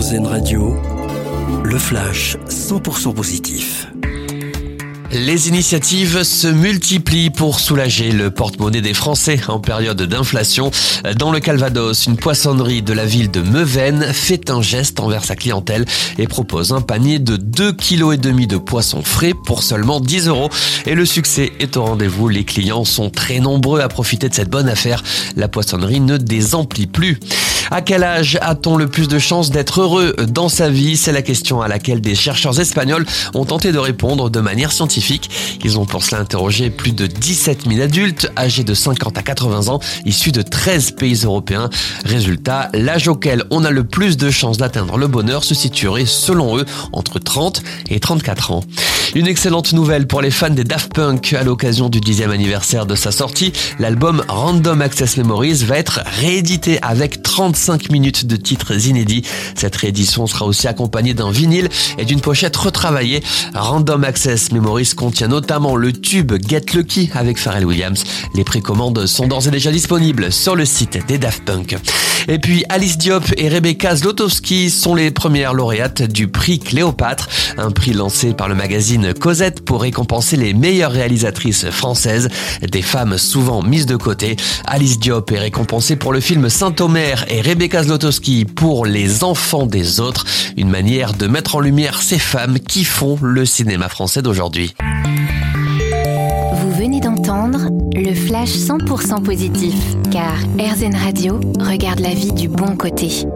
Radio, le flash 100% positif. Les initiatives se multiplient pour soulager le porte-monnaie des Français en période d'inflation. Dans le Calvados, une poissonnerie de la ville de Meuvaines fait un geste envers sa clientèle et propose un panier de 2,5 kg de poissons frais pour seulement 10 euros. Et le succès est au rendez-vous. Les clients sont très nombreux à profiter de cette bonne affaire. La poissonnerie ne désemplit plus. À quel âge a-t-on le plus de chances d'être heureux dans sa vie? C'est la question à laquelle des chercheurs espagnols ont tenté de répondre de manière scientifique. Ils ont pour cela interrogé plus de 17 000 adultes âgés de 50 à 80 ans, issus de 13 pays européens. Résultat, l'âge auquel on a le plus de chances d'atteindre le bonheur se situerait selon eux entre 30 et 34 ans. Une excellente nouvelle pour les fans des Daft Punk à l'occasion du 10e anniversaire de sa sortie. L'album Random Access Memories va être réédité avec 35 minutes de titres inédits. Cette réédition sera aussi accompagnée d'un vinyle et d'une pochette retravaillée. Random Access Memories contient notamment le tube Get Lucky avec Pharrell Williams. Les précommandes sont d'ores et déjà disponibles sur le site des Daft Punk. Et puis Alice Diop et Rebecca Zlotowski sont les premières lauréates du prix Cléopâtre, un prix lancé par le magazine Cosette pour récompenser les meilleures réalisatrices françaises, des femmes souvent mises de côté. Alice Diop est récompensée pour le film Saint-Omer et Rebecca Zlotowski pour Les enfants des autres, une manière de mettre en lumière ces femmes qui font le cinéma français d'aujourd'hui. Vous venez d'entendre le flash 100% positif, car RZN Radio regarde la vie du bon côté.